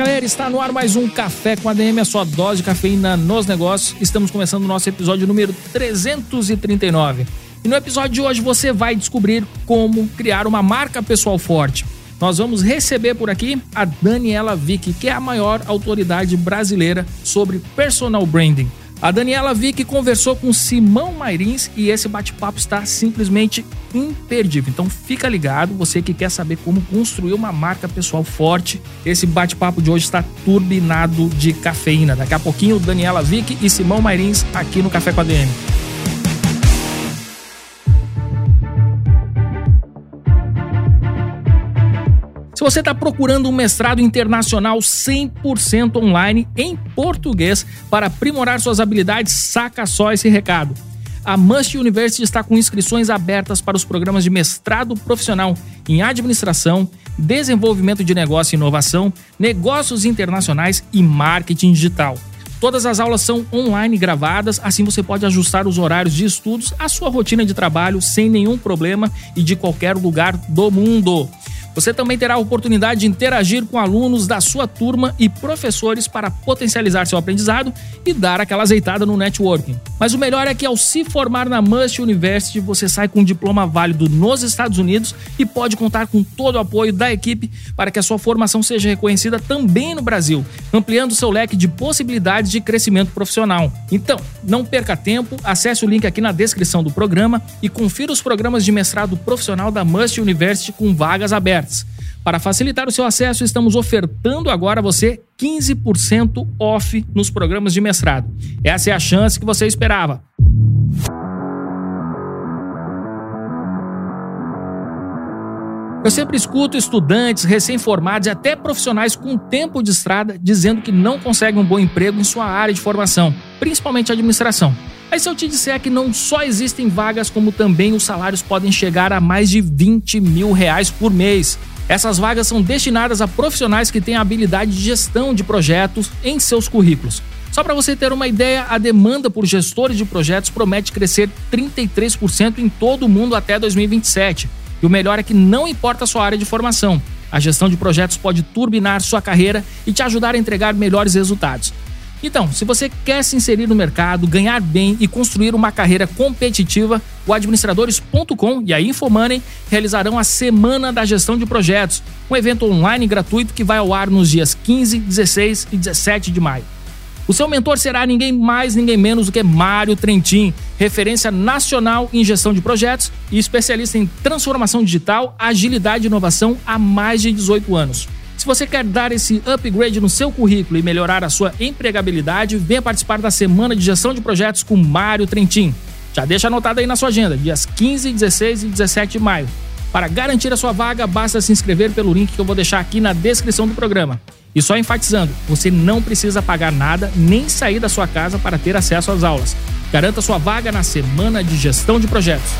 galera, está no ar mais um Café com ADM, a sua dose de cafeína nos negócios. Estamos começando o nosso episódio número 339. E no episódio de hoje você vai descobrir como criar uma marca pessoal forte. Nós vamos receber por aqui a Daniela Vick, que é a maior autoridade brasileira sobre personal branding. A Daniela Vick conversou com Simão Mairins e esse bate-papo está simplesmente imperdível. Então fica ligado, você que quer saber como construir uma marca pessoal forte. Esse bate-papo de hoje está turbinado de cafeína. Daqui a pouquinho, Daniela Vick e Simão Mairins aqui no Café com a DM. Se você está procurando um mestrado internacional 100% online em português para aprimorar suas habilidades, saca só esse recado. A Must University está com inscrições abertas para os programas de mestrado profissional em administração, desenvolvimento de negócio e inovação, negócios internacionais e marketing digital. Todas as aulas são online gravadas, assim você pode ajustar os horários de estudos à sua rotina de trabalho sem nenhum problema e de qualquer lugar do mundo. Você também terá a oportunidade de interagir com alunos da sua turma e professores para potencializar seu aprendizado e dar aquela azeitada no networking. Mas o melhor é que ao se formar na Must University, você sai com um diploma válido nos Estados Unidos e pode contar com todo o apoio da equipe para que a sua formação seja reconhecida também no Brasil, ampliando seu leque de possibilidades de crescimento profissional. Então, não perca tempo, acesse o link aqui na descrição do programa e confira os programas de mestrado profissional da Must University com vagas abertas. Para facilitar o seu acesso, estamos ofertando agora a você 15% off nos programas de mestrado. Essa é a chance que você esperava. Eu sempre escuto estudantes, recém-formados e até profissionais com tempo de estrada dizendo que não conseguem um bom emprego em sua área de formação, principalmente administração. Aí se eu te disser que não só existem vagas, como também os salários podem chegar a mais de 20 mil reais por mês. Essas vagas são destinadas a profissionais que têm habilidade de gestão de projetos em seus currículos. Só para você ter uma ideia, a demanda por gestores de projetos promete crescer 33% em todo o mundo até 2027. E o melhor é que não importa a sua área de formação, a gestão de projetos pode turbinar sua carreira e te ajudar a entregar melhores resultados. Então, se você quer se inserir no mercado, ganhar bem e construir uma carreira competitiva, o administradores.com e a Infomoney realizarão a Semana da Gestão de Projetos, um evento online gratuito que vai ao ar nos dias 15, 16 e 17 de maio. O seu mentor será ninguém mais, ninguém menos do que Mário Trentin, referência nacional em gestão de projetos e especialista em transformação digital, agilidade e inovação há mais de 18 anos. Se você quer dar esse upgrade no seu currículo e melhorar a sua empregabilidade, venha participar da Semana de Gestão de Projetos com Mário Trentin. Já deixa anotado aí na sua agenda, dias 15, 16 e 17 de maio. Para garantir a sua vaga, basta se inscrever pelo link que eu vou deixar aqui na descrição do programa. E só enfatizando, você não precisa pagar nada nem sair da sua casa para ter acesso às aulas. Garanta sua vaga na Semana de Gestão de Projetos.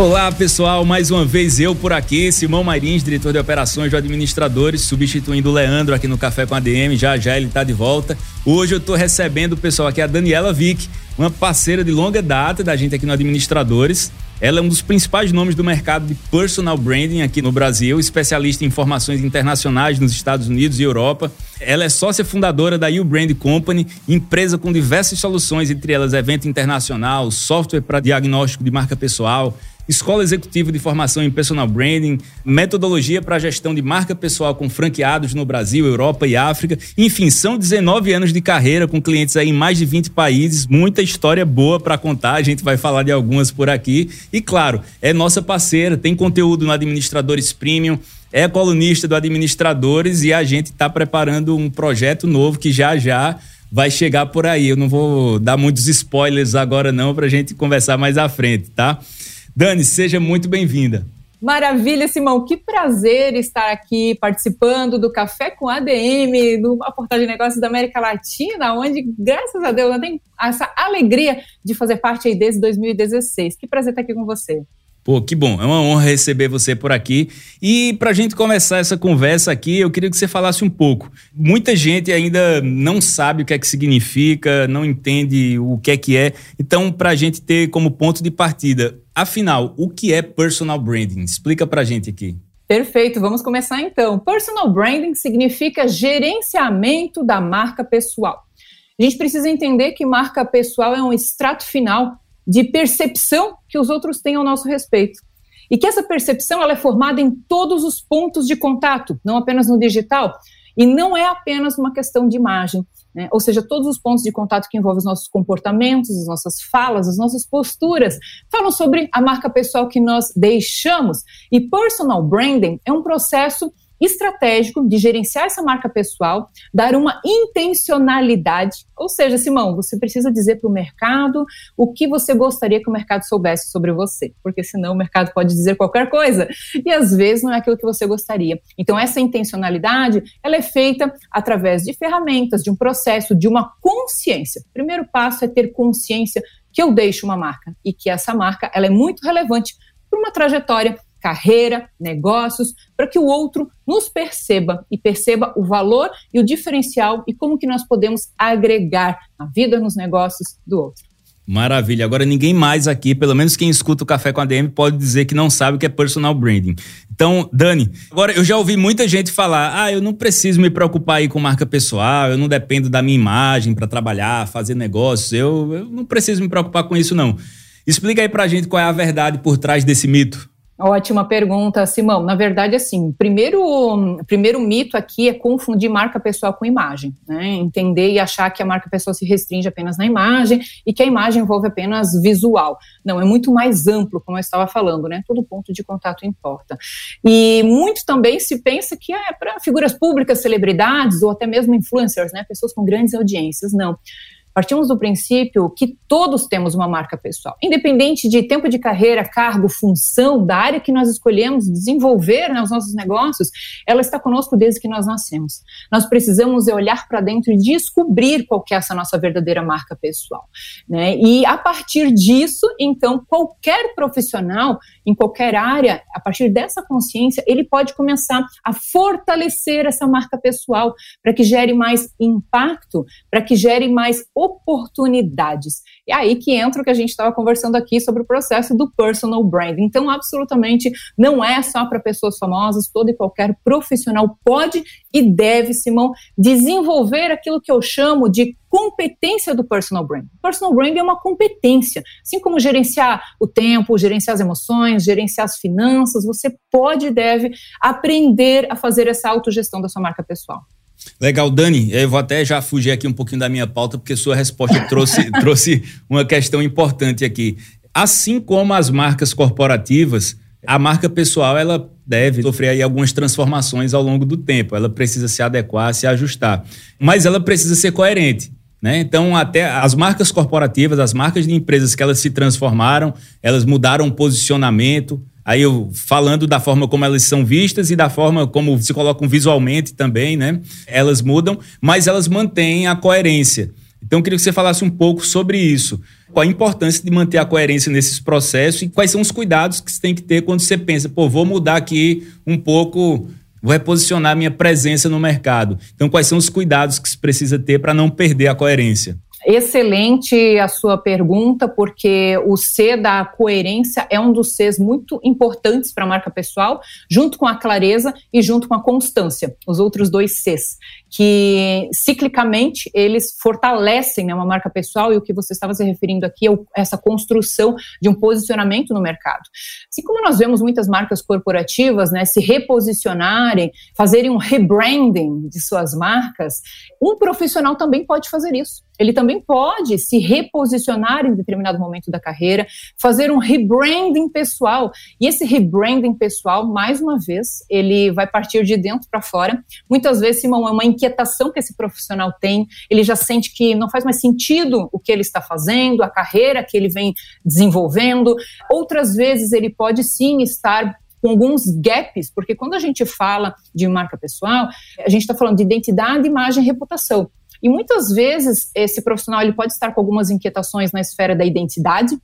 Olá pessoal, mais uma vez eu por aqui, Simão Marins, diretor de operações de administradores, substituindo o Leandro aqui no Café com a DM, já já ele está de volta. Hoje eu estou recebendo o pessoal aqui, a Daniela Vick, uma parceira de longa data da gente aqui no Administradores. Ela é um dos principais nomes do mercado de personal branding aqui no Brasil, especialista em informações internacionais nos Estados Unidos e Europa. Ela é sócia fundadora da U Brand Company, empresa com diversas soluções, entre elas evento internacional, software para diagnóstico de marca pessoal, Escola Executiva de Formação em Personal Branding, metodologia para gestão de marca pessoal com franqueados no Brasil, Europa e África. Enfim, são 19 anos de carreira com clientes aí em mais de 20 países, muita história boa para contar, a gente vai falar de algumas por aqui. E claro, é nossa parceira, tem conteúdo no Administradores Premium, é colunista do Administradores e a gente está preparando um projeto novo que já já vai chegar por aí. Eu não vou dar muitos spoilers agora não para a gente conversar mais à frente, tá? Dani, seja muito bem-vinda. Maravilha, Simão. Que prazer estar aqui participando do Café com ADM, numa portal de negócios da América Latina, onde, graças a Deus, eu tenho essa alegria de fazer parte aí desde 2016. Que prazer estar aqui com você. Pô, que bom. É uma honra receber você por aqui. E para a gente começar essa conversa aqui, eu queria que você falasse um pouco. Muita gente ainda não sabe o que é que significa, não entende o que é que é. Então, para a gente ter como ponto de partida, afinal, o que é personal branding? Explica para a gente aqui. Perfeito, vamos começar então. Personal branding significa gerenciamento da marca pessoal. A gente precisa entender que marca pessoal é um extrato final de percepção que os outros têm ao nosso respeito. E que essa percepção ela é formada em todos os pontos de contato, não apenas no digital, e não é apenas uma questão de imagem. Né? Ou seja, todos os pontos de contato que envolvem os nossos comportamentos, as nossas falas, as nossas posturas, falam sobre a marca pessoal que nós deixamos. E personal branding é um processo estratégico de gerenciar essa marca pessoal, dar uma intencionalidade. Ou seja, Simão, você precisa dizer para o mercado o que você gostaria que o mercado soubesse sobre você, porque senão o mercado pode dizer qualquer coisa e às vezes não é aquilo que você gostaria. Então essa intencionalidade, ela é feita através de ferramentas, de um processo, de uma consciência. O primeiro passo é ter consciência que eu deixo uma marca e que essa marca ela é muito relevante para uma trajetória carreira, negócios, para que o outro nos perceba e perceba o valor e o diferencial e como que nós podemos agregar na vida, nos negócios do outro. Maravilha. Agora ninguém mais aqui, pelo menos quem escuta o Café com a DM, pode dizer que não sabe o que é personal branding. Então, Dani, agora eu já ouvi muita gente falar: "Ah, eu não preciso me preocupar aí com marca pessoal, eu não dependo da minha imagem para trabalhar, fazer negócios, eu, eu não preciso me preocupar com isso não". Explica aí pra gente qual é a verdade por trás desse mito. Ótima pergunta, Simão. Na verdade, assim, primeiro, primeiro mito aqui é confundir marca pessoal com imagem, né? Entender e achar que a marca pessoal se restringe apenas na imagem e que a imagem envolve apenas visual. Não, é muito mais amplo, como eu estava falando, né? Todo ponto de contato importa. E muito também se pensa que é para figuras públicas, celebridades ou até mesmo influencers, né? Pessoas com grandes audiências. Não partimos do princípio que todos temos uma marca pessoal, independente de tempo de carreira, cargo, função, da área que nós escolhemos desenvolver né, nossos negócios, ela está conosco desde que nós nascemos. Nós precisamos olhar para dentro e descobrir qual é essa nossa verdadeira marca pessoal, né? E a partir disso, então, qualquer profissional em qualquer área, a partir dessa consciência, ele pode começar a fortalecer essa marca pessoal para que gere mais impacto, para que gere mais oportunidades. E aí que entra o que a gente estava conversando aqui sobre o processo do personal brand. Então, absolutamente não é só para pessoas famosas, todo e qualquer profissional pode e deve, Simão, desenvolver aquilo que eu chamo de competência do personal brand. Personal brand é uma competência, assim como gerenciar o tempo, gerenciar as emoções, gerenciar as finanças, você pode e deve aprender a fazer essa autogestão da sua marca pessoal. Legal, Dani, eu vou até já fugir aqui um pouquinho da minha pauta, porque sua resposta trouxe, trouxe uma questão importante aqui. Assim como as marcas corporativas, a marca pessoal ela deve sofrer aí algumas transformações ao longo do tempo. Ela precisa se adequar, se ajustar. Mas ela precisa ser coerente. Né? Então, até as marcas corporativas, as marcas de empresas que elas se transformaram, elas mudaram o posicionamento, Aí eu falando da forma como elas são vistas e da forma como se colocam visualmente também, né? Elas mudam, mas elas mantêm a coerência. Então eu queria que você falasse um pouco sobre isso. Qual a importância de manter a coerência nesses processos e quais são os cuidados que você tem que ter quando você pensa, pô, vou mudar aqui um pouco, vou reposicionar minha presença no mercado. Então quais são os cuidados que se precisa ter para não perder a coerência? Excelente a sua pergunta, porque o C da coerência é um dos Cs muito importantes para a marca pessoal, junto com a clareza e junto com a constância, os outros dois Cs, que ciclicamente eles fortalecem né, uma marca pessoal e o que você estava se referindo aqui é essa construção de um posicionamento no mercado. Assim como nós vemos muitas marcas corporativas né, se reposicionarem, fazerem um rebranding de suas marcas, um profissional também pode fazer isso ele também pode se reposicionar em determinado momento da carreira, fazer um rebranding pessoal. E esse rebranding pessoal, mais uma vez, ele vai partir de dentro para fora. Muitas vezes, Simão, é uma inquietação que esse profissional tem, ele já sente que não faz mais sentido o que ele está fazendo, a carreira que ele vem desenvolvendo. Outras vezes ele pode sim estar com alguns gaps, porque quando a gente fala de marca pessoal, a gente está falando de identidade, imagem e reputação. E muitas vezes esse profissional ele pode estar com algumas inquietações na esfera da identidade,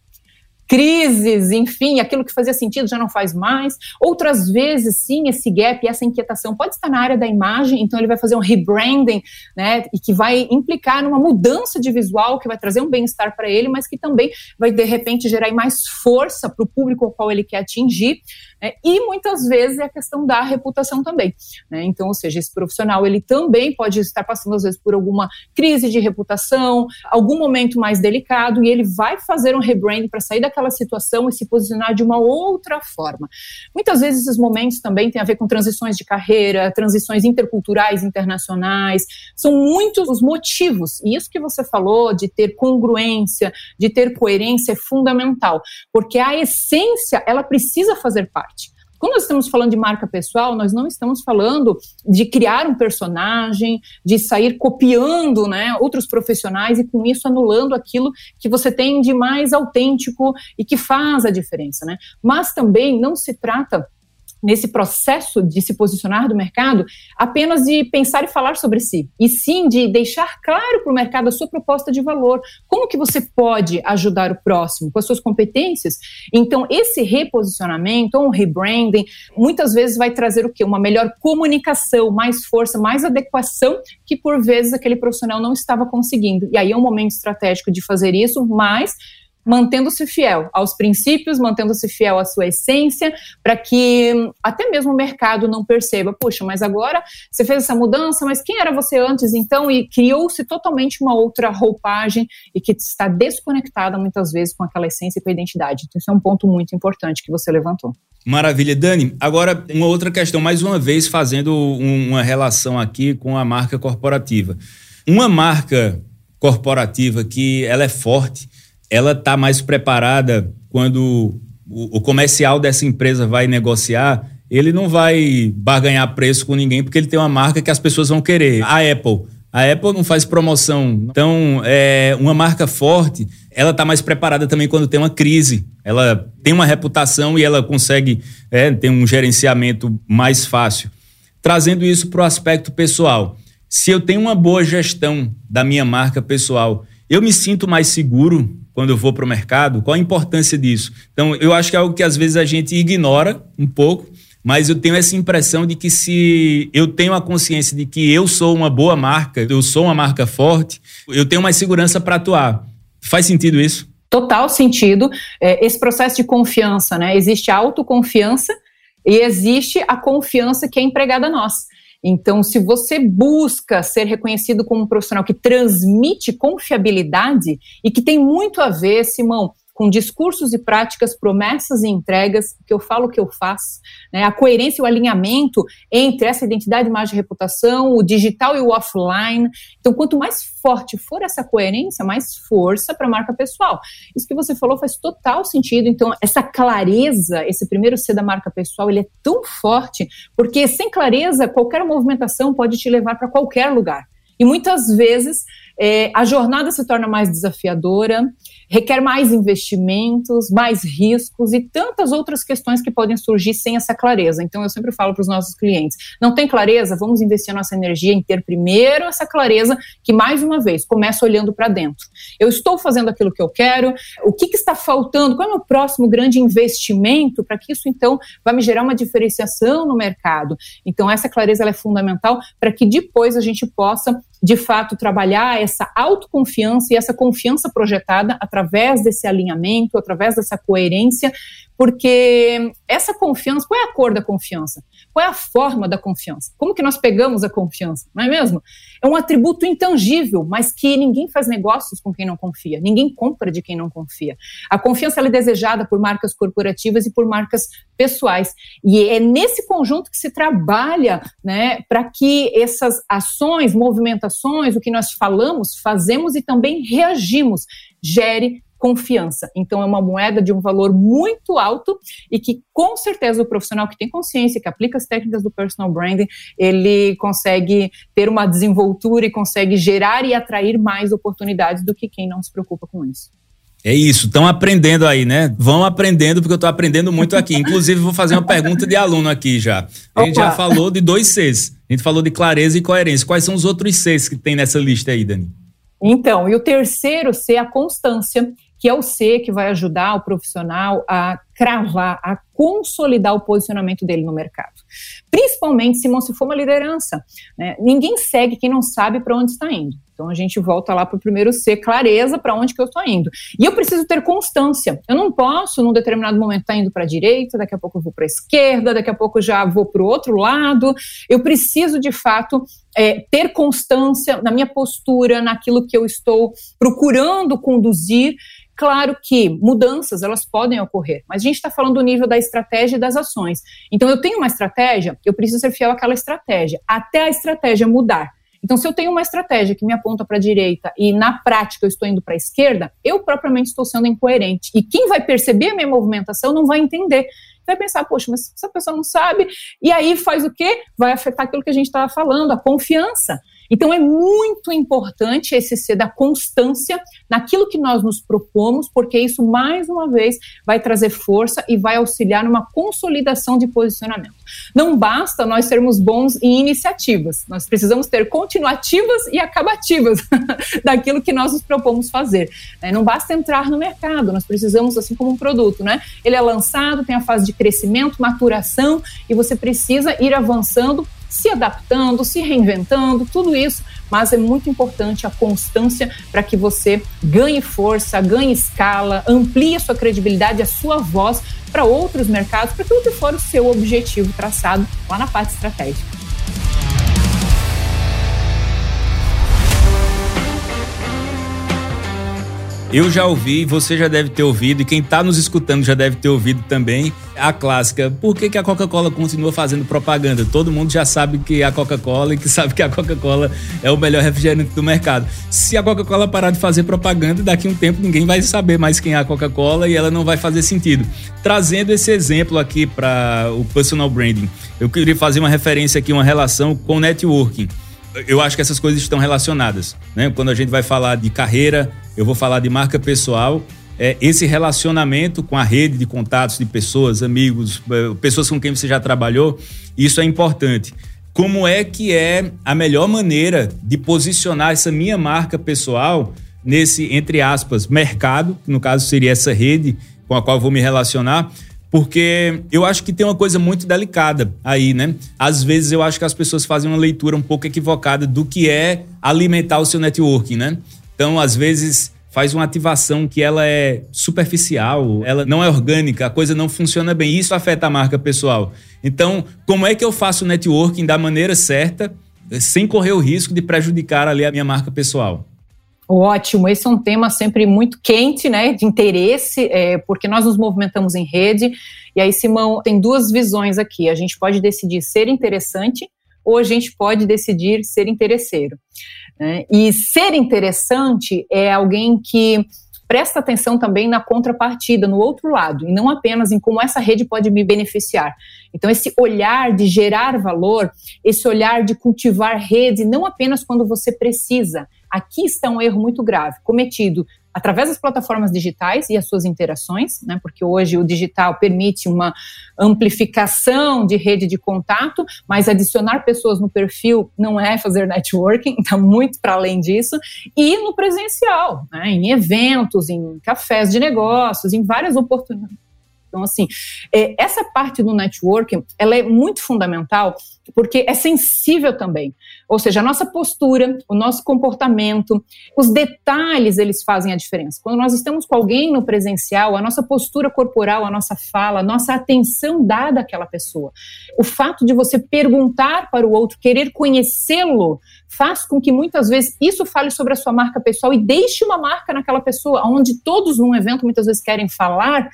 crises, enfim, aquilo que fazia sentido já não faz mais. Outras vezes, sim, esse gap, essa inquietação pode estar na área da imagem, então ele vai fazer um rebranding, né, e que vai implicar numa mudança de visual, que vai trazer um bem-estar para ele, mas que também vai, de repente, gerar mais força para o público ao qual ele quer atingir. Né, e muitas vezes é a questão da reputação também. Né, então, ou seja, esse profissional, ele também pode estar passando, às vezes, por alguma crise de reputação, algum momento mais delicado, e ele vai fazer um rebranding para sair da aquela situação e se posicionar de uma outra forma. Muitas vezes esses momentos também têm a ver com transições de carreira, transições interculturais, internacionais, são muitos os motivos. E isso que você falou de ter congruência, de ter coerência é fundamental, porque a essência, ela precisa fazer parte. Quando nós estamos falando de marca pessoal, nós não estamos falando de criar um personagem, de sair copiando né, outros profissionais e com isso anulando aquilo que você tem de mais autêntico e que faz a diferença. Né? Mas também não se trata nesse processo de se posicionar do mercado apenas de pensar e falar sobre si, e sim de deixar claro para o mercado a sua proposta de valor, como que você pode ajudar o próximo com as suas competências. Então, esse reposicionamento ou um rebranding muitas vezes vai trazer o quê? Uma melhor comunicação, mais força, mais adequação que por vezes aquele profissional não estava conseguindo. E aí é um momento estratégico de fazer isso, mas mantendo-se fiel aos princípios, mantendo-se fiel à sua essência, para que até mesmo o mercado não perceba, puxa, mas agora você fez essa mudança, mas quem era você antes então? E criou-se totalmente uma outra roupagem e que está desconectada muitas vezes com aquela essência e com a identidade. Então, isso é um ponto muito importante que você levantou. Maravilha, Dani. Agora, uma outra questão, mais uma vez fazendo uma relação aqui com a marca corporativa. Uma marca corporativa que ela é forte, ela está mais preparada quando o, o comercial dessa empresa vai negociar, ele não vai barganhar preço com ninguém porque ele tem uma marca que as pessoas vão querer. A Apple. A Apple não faz promoção. Então, é uma marca forte, ela está mais preparada também quando tem uma crise. Ela tem uma reputação e ela consegue é, ter um gerenciamento mais fácil. Trazendo isso para o aspecto pessoal. Se eu tenho uma boa gestão da minha marca pessoal, eu me sinto mais seguro quando eu vou para o mercado? Qual a importância disso? Então, eu acho que é algo que às vezes a gente ignora um pouco, mas eu tenho essa impressão de que se eu tenho a consciência de que eu sou uma boa marca, eu sou uma marca forte, eu tenho mais segurança para atuar. Faz sentido isso? Total sentido. É, esse processo de confiança, né? Existe a autoconfiança e existe a confiança que é empregada a nós. Então, se você busca ser reconhecido como um profissional que transmite confiabilidade e que tem muito a ver, Simão, com discursos e práticas, promessas e entregas, que eu falo que eu faço, né? a coerência e o alinhamento entre essa identidade, imagem e reputação, o digital e o offline. Então, quanto mais forte for essa coerência, mais força para a marca pessoal. Isso que você falou faz total sentido. Então, essa clareza, esse primeiro C da marca pessoal, ele é tão forte, porque sem clareza, qualquer movimentação pode te levar para qualquer lugar. E muitas vezes é, a jornada se torna mais desafiadora, requer mais investimentos, mais riscos e tantas outras questões que podem surgir sem essa clareza. Então, eu sempre falo para os nossos clientes: não tem clareza? Vamos investir nossa energia em ter primeiro essa clareza, que mais uma vez começa olhando para dentro. Eu estou fazendo aquilo que eu quero, o que, que está faltando? Qual é o meu próximo grande investimento para que isso, então, vai me gerar uma diferenciação no mercado? Então, essa clareza é fundamental para que depois a gente possa de fato trabalhar essa autoconfiança e essa confiança projetada desse alinhamento, através dessa coerência, porque essa confiança, qual é a cor da confiança? Qual é a forma da confiança? Como que nós pegamos a confiança? Não é mesmo? É um atributo intangível, mas que ninguém faz negócios com quem não confia, ninguém compra de quem não confia. A confiança é desejada por marcas corporativas e por marcas pessoais. E é nesse conjunto que se trabalha né, para que essas ações, movimentações, o que nós falamos, fazemos e também reagimos, gere confiança. Então, é uma moeda de um valor muito alto e que, com certeza, o profissional que tem consciência, que aplica as técnicas do personal branding, ele consegue ter uma desenvoltura e consegue gerar e atrair mais oportunidades do que quem não se preocupa com isso. É isso, estão aprendendo aí, né? Vão aprendendo, porque eu estou aprendendo muito aqui. Inclusive, vou fazer uma pergunta de aluno aqui já. A gente Opa. já falou de dois Cs. A gente falou de clareza e coerência. Quais são os outros Cs que tem nessa lista aí, Dani? Então, e o terceiro C é a constância, que é o C que vai ajudar o profissional a cravar, a consolidar o posicionamento dele no mercado. Principalmente se for uma liderança. Né? Ninguém segue quem não sabe para onde está indo. Então a gente volta lá para o primeiro C, clareza para onde que eu estou indo. E eu preciso ter constância. Eu não posso, num determinado momento, estar tá indo para a direita, daqui a pouco eu vou para a esquerda, daqui a pouco eu já vou para o outro lado. Eu preciso, de fato, é, ter constância na minha postura, naquilo que eu estou procurando conduzir. Claro que mudanças elas podem ocorrer, mas a gente está falando do nível da estratégia e das ações. Então eu tenho uma estratégia, eu preciso ser fiel àquela estratégia, até a estratégia mudar. Então, se eu tenho uma estratégia que me aponta para a direita e na prática eu estou indo para a esquerda, eu propriamente estou sendo incoerente. E quem vai perceber a minha movimentação não vai entender. Vai pensar, poxa, mas essa pessoa não sabe. E aí faz o quê? Vai afetar aquilo que a gente estava falando, a confiança. Então é muito importante esse ser da constância naquilo que nós nos propomos, porque isso, mais uma vez, vai trazer força e vai auxiliar numa consolidação de posicionamento. Não basta nós sermos bons em iniciativas, nós precisamos ter continuativas e acabativas daquilo que nós nos propomos fazer. Né? Não basta entrar no mercado, nós precisamos, assim como um produto, né? Ele é lançado, tem a fase de crescimento, maturação, e você precisa ir avançando se adaptando, se reinventando, tudo isso, mas é muito importante a constância para que você ganhe força, ganhe escala, amplie a sua credibilidade, a sua voz para outros mercados, para aquilo que for o seu objetivo traçado lá na parte estratégica. Eu já ouvi, você já deve ter ouvido, e quem está nos escutando já deve ter ouvido também a clássica. Por que, que a Coca-Cola continua fazendo propaganda? Todo mundo já sabe que a Coca-Cola e que sabe que a Coca-Cola é o melhor refrigerante do mercado. Se a Coca-Cola parar de fazer propaganda, daqui a um tempo ninguém vai saber mais quem é a Coca-Cola e ela não vai fazer sentido. Trazendo esse exemplo aqui para o personal branding, eu queria fazer uma referência aqui, uma relação com networking eu acho que essas coisas estão relacionadas. Né? Quando a gente vai falar de carreira, eu vou falar de marca pessoal. É, esse relacionamento com a rede de contatos de pessoas, amigos, é, pessoas com quem você já trabalhou, isso é importante. Como é que é a melhor maneira de posicionar essa minha marca pessoal nesse, entre aspas, mercado, que no caso seria essa rede com a qual vou me relacionar, porque eu acho que tem uma coisa muito delicada aí, né? Às vezes eu acho que as pessoas fazem uma leitura um pouco equivocada do que é alimentar o seu networking, né? Então, às vezes faz uma ativação que ela é superficial, ela não é orgânica, a coisa não funciona bem. Isso afeta a marca pessoal. Então, como é que eu faço o networking da maneira certa, sem correr o risco de prejudicar ali a minha marca pessoal? Ótimo, esse é um tema sempre muito quente, né, de interesse, é, porque nós nos movimentamos em rede, e aí, Simão, tem duas visões aqui, a gente pode decidir ser interessante, ou a gente pode decidir ser interesseiro. Né? E ser interessante é alguém que presta atenção também na contrapartida, no outro lado, e não apenas em como essa rede pode me beneficiar. Então, esse olhar de gerar valor, esse olhar de cultivar rede, não apenas quando você precisa, Aqui está um erro muito grave, cometido através das plataformas digitais e as suas interações, né, porque hoje o digital permite uma amplificação de rede de contato, mas adicionar pessoas no perfil não é fazer networking, está muito para além disso, e no presencial, né, em eventos, em cafés de negócios, em várias oportunidades então, assim, é, essa parte do networking, ela é muito fundamental porque é sensível também. Ou seja, a nossa postura, o nosso comportamento, os detalhes, eles fazem a diferença. Quando nós estamos com alguém no presencial, a nossa postura corporal, a nossa fala, a nossa atenção dada àquela pessoa. O fato de você perguntar para o outro, querer conhecê-lo, faz com que muitas vezes isso fale sobre a sua marca pessoal e deixe uma marca naquela pessoa, onde todos num evento muitas vezes querem falar,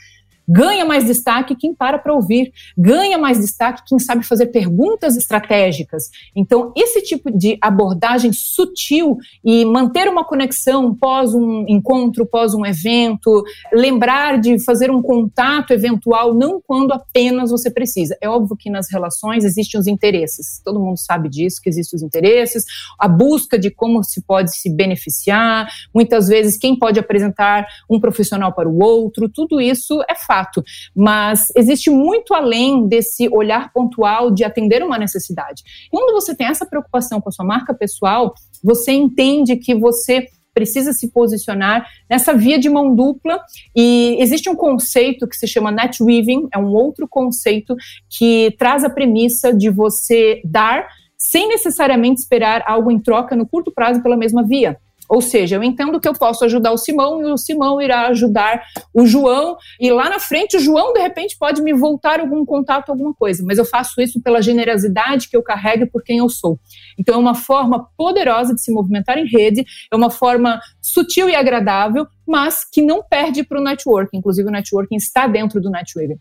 Ganha mais destaque quem para para ouvir, ganha mais destaque quem sabe fazer perguntas estratégicas. Então, esse tipo de abordagem sutil e manter uma conexão pós um encontro, pós um evento, lembrar de fazer um contato eventual, não quando apenas você precisa. É óbvio que nas relações existem os interesses, todo mundo sabe disso, que existem os interesses, a busca de como se pode se beneficiar, muitas vezes quem pode apresentar um profissional para o outro, tudo isso é fato, mas existe muito além desse olhar pontual de atender uma necessidade. Quando você tem essa preocupação com a sua marca pessoal, você entende que você precisa se posicionar nessa via de mão dupla e existe um conceito que se chama net weaving, é um outro conceito que traz a premissa de você dar sem necessariamente esperar algo em troca no curto prazo pela mesma via. Ou seja, eu entendo que eu posso ajudar o Simão e o Simão irá ajudar o João, e lá na frente o João, de repente, pode me voltar algum contato, alguma coisa, mas eu faço isso pela generosidade que eu carrego por quem eu sou. Então, é uma forma poderosa de se movimentar em rede, é uma forma sutil e agradável, mas que não perde para o networking. Inclusive, o networking está dentro do networking.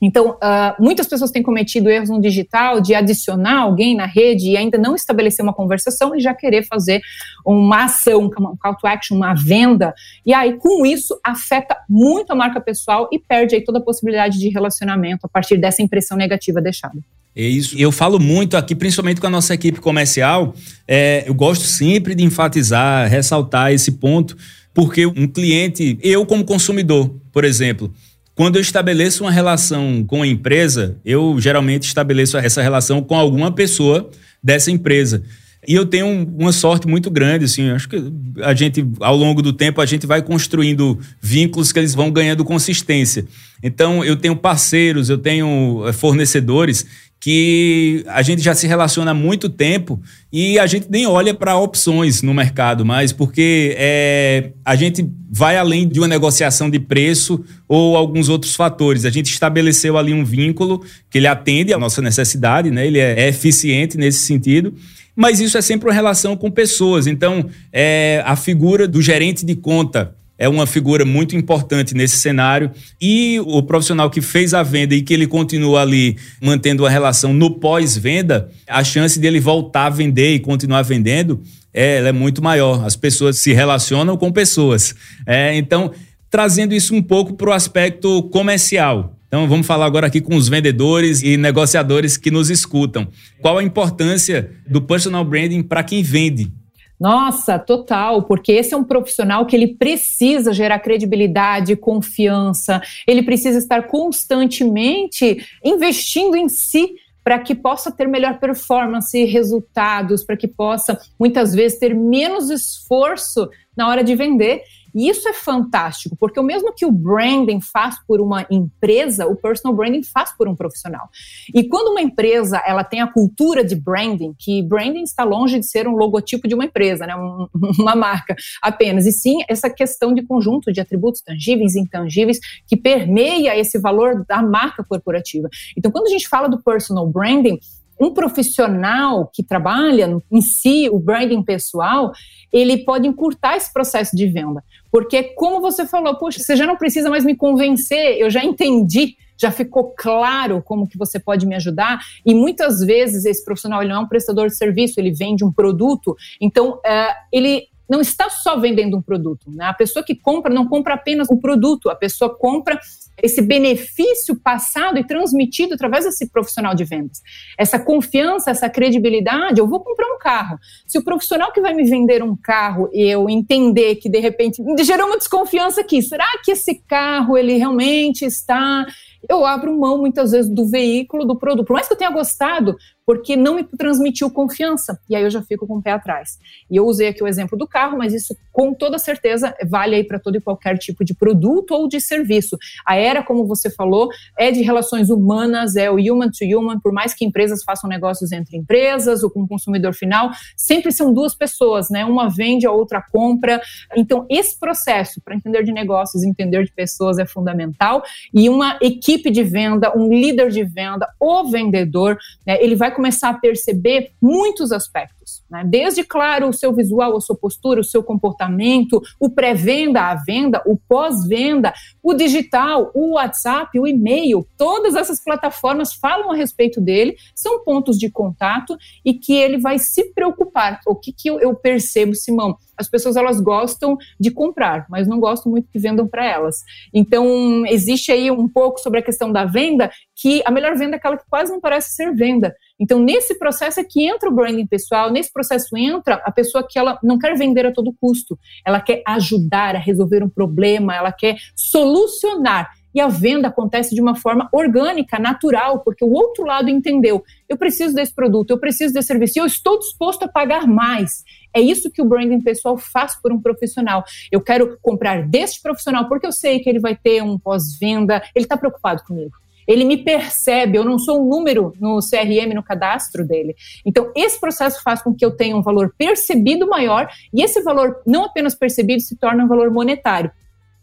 Então, uh, muitas pessoas têm cometido erros no digital de adicionar alguém na rede e ainda não estabelecer uma conversação e já querer fazer uma ação, um call to action, uma venda. E aí, com isso, afeta muito a marca pessoal e perde aí toda a possibilidade de relacionamento a partir dessa impressão negativa deixada. É isso. Eu falo muito aqui, principalmente com a nossa equipe comercial. É, eu gosto sempre de enfatizar, ressaltar esse ponto, porque um cliente, eu como consumidor, por exemplo, quando eu estabeleço uma relação com a empresa, eu geralmente estabeleço essa relação com alguma pessoa dessa empresa. E eu tenho uma sorte muito grande, assim, acho que a gente, ao longo do tempo, a gente vai construindo vínculos que eles vão ganhando consistência. Então, eu tenho parceiros, eu tenho eh, fornecedores que a gente já se relaciona há muito tempo e a gente nem olha para opções no mercado mais, porque é, a gente vai além de uma negociação de preço ou alguns outros fatores. A gente estabeleceu ali um vínculo que ele atende à nossa necessidade, né? ele é, eficiente nesse sentido. Mas isso é sempre uma relação com pessoas. Então, é, a figura do gerente de conta é uma figura muito importante nesse cenário. E o profissional que fez a venda e que ele continua ali mantendo a relação no pós-venda, a chance dele voltar a vender e continuar vendendo é, é muito maior. As pessoas se relacionam com pessoas. É, então, trazendo isso um pouco para o aspecto comercial. Então vamos falar agora aqui com os vendedores e negociadores que nos escutam. Qual a importância do personal branding para quem vende? Nossa, total, porque esse é um profissional que ele precisa gerar credibilidade, confiança, ele precisa estar constantemente investindo em si para que possa ter melhor performance e resultados, para que possa muitas vezes ter menos esforço na hora de vender e isso é fantástico, porque o mesmo que o branding faz por uma empresa, o personal branding faz por um profissional. E quando uma empresa ela tem a cultura de branding, que branding está longe de ser um logotipo de uma empresa, né, uma marca apenas, e sim essa questão de conjunto de atributos tangíveis e intangíveis que permeia esse valor da marca corporativa. Então, quando a gente fala do personal branding, um profissional que trabalha em si o branding pessoal, ele pode encurtar esse processo de venda. Porque, como você falou, poxa, você já não precisa mais me convencer, eu já entendi, já ficou claro como que você pode me ajudar. E muitas vezes esse profissional ele não é um prestador de serviço, ele vende um produto, então uh, ele não está só vendendo um produto. Né? A pessoa que compra não compra apenas o produto, a pessoa compra esse benefício passado e transmitido através desse profissional de vendas. Essa confiança, essa credibilidade, eu vou comprar um carro. Se o profissional que vai me vender um carro e eu entender que de repente gerou uma desconfiança aqui, será que esse carro ele realmente está eu abro mão muitas vezes do veículo, do produto. Por mais que eu tenha gostado, porque não me transmitiu confiança. E aí eu já fico com o pé atrás. E eu usei aqui o exemplo do carro, mas isso com toda certeza vale aí para todo e qualquer tipo de produto ou de serviço. A era, como você falou, é de relações humanas, é o human to human, por mais que empresas façam negócios entre empresas ou com o consumidor final, sempre são duas pessoas, né? Uma vende, a outra compra. Então, esse processo para entender de negócios, entender de pessoas é fundamental. E uma equipe de venda, um líder de venda, o vendedor, né, ele vai começar a perceber muitos aspectos. Disso. Né? Desde, claro, o seu visual, a sua postura, o seu comportamento, o pré-venda, a venda, o pós-venda, o digital, o WhatsApp, o e-mail, todas essas plataformas falam a respeito dele, são pontos de contato e que ele vai se preocupar. O que, que eu percebo, Simão? As pessoas elas gostam de comprar, mas não gostam muito que vendam para elas. Então, existe aí um pouco sobre a questão da venda, que a melhor venda é aquela que quase não parece ser venda. Então, nesse processo é que entra o branding pessoal, nesse processo entra a pessoa que ela não quer vender a todo custo, ela quer ajudar a resolver um problema, ela quer solucionar. E a venda acontece de uma forma orgânica, natural, porque o outro lado entendeu: eu preciso desse produto, eu preciso desse serviço, eu estou disposto a pagar mais. É isso que o branding pessoal faz por um profissional. Eu quero comprar deste profissional porque eu sei que ele vai ter um pós-venda, ele está preocupado comigo ele me percebe, eu não sou um número no CRM, no cadastro dele. Então, esse processo faz com que eu tenha um valor percebido maior e esse valor, não apenas percebido, se torna um valor monetário.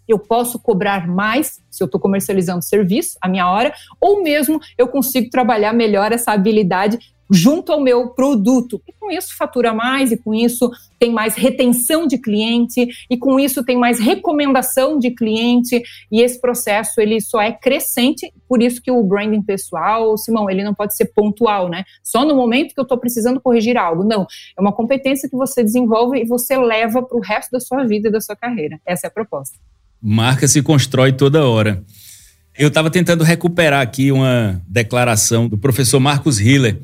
Eu posso cobrar mais se eu estou comercializando serviço, a minha hora, ou mesmo eu consigo trabalhar melhor essa habilidade junto ao meu produto. E com isso fatura mais, e com isso tem mais retenção de cliente, e com isso tem mais recomendação de cliente, e esse processo ele só é crescente, por isso que o branding pessoal, Simão, ele não pode ser pontual, né? Só no momento que eu estou precisando corrigir algo. Não, é uma competência que você desenvolve e você leva para o resto da sua vida e da sua carreira. Essa é a proposta. Marca se constrói toda hora. Eu estava tentando recuperar aqui uma declaração do professor Marcos Hiller,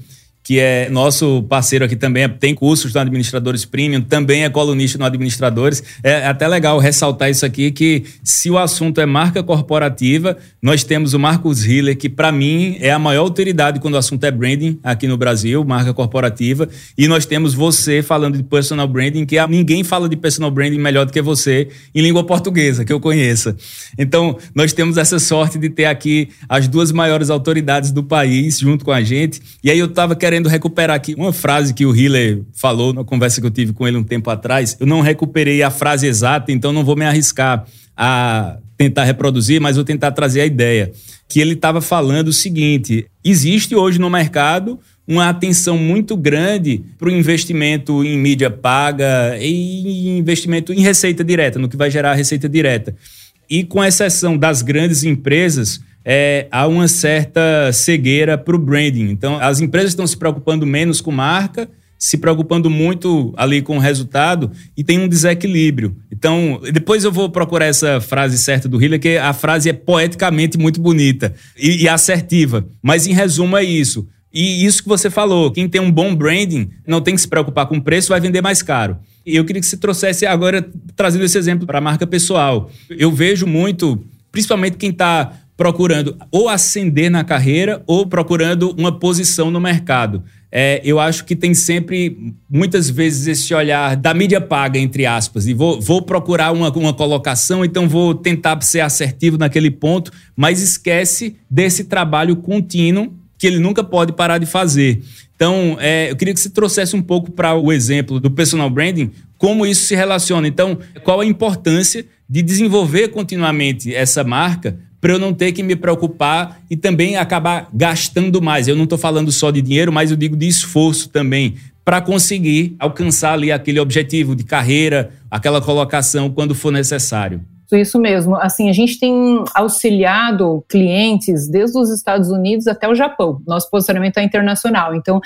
que é nosso parceiro aqui também, tem cursos no Administradores Premium, também é colunista no Administradores. É até legal ressaltar isso aqui, que se o assunto é marca corporativa, nós temos o Marcos Hiller, que para mim é a maior autoridade quando o assunto é branding aqui no Brasil, marca corporativa, e nós temos você falando de personal branding, que ninguém fala de personal branding melhor do que você em língua portuguesa, que eu conheça. Então, nós temos essa sorte de ter aqui as duas maiores autoridades do país junto com a gente, e aí eu estava querendo querendo recuperar aqui uma frase que o Hiller falou na conversa que eu tive com ele um tempo atrás. Eu não recuperei a frase exata, então não vou me arriscar a tentar reproduzir, mas vou tentar trazer a ideia. Que ele estava falando o seguinte: existe hoje no mercado uma atenção muito grande para o investimento em mídia paga e investimento em receita direta, no que vai gerar receita direta. E com exceção das grandes empresas, é, há uma certa cegueira para o branding. Então, as empresas estão se preocupando menos com marca, se preocupando muito ali com o resultado e tem um desequilíbrio. Então, depois eu vou procurar essa frase certa do Hiller, que a frase é poeticamente muito bonita e, e assertiva. Mas, em resumo, é isso. E isso que você falou, quem tem um bom branding não tem que se preocupar com o preço, vai vender mais caro. E eu queria que você trouxesse agora, trazendo esse exemplo para a marca pessoal. Eu vejo muito, principalmente quem está procurando ou ascender na carreira ou procurando uma posição no mercado. É, eu acho que tem sempre, muitas vezes, esse olhar da mídia paga, entre aspas, e vou, vou procurar uma, uma colocação, então vou tentar ser assertivo naquele ponto, mas esquece desse trabalho contínuo que ele nunca pode parar de fazer. Então, é, eu queria que você trouxesse um pouco para o exemplo do personal branding, como isso se relaciona. Então, qual a importância de desenvolver continuamente essa marca para eu não ter que me preocupar e também acabar gastando mais. Eu não estou falando só de dinheiro, mas eu digo de esforço também para conseguir alcançar ali aquele objetivo de carreira, aquela colocação quando for necessário. Isso mesmo. Assim, a gente tem auxiliado clientes desde os Estados Unidos até o Japão. Nosso posicionamento é internacional. Então,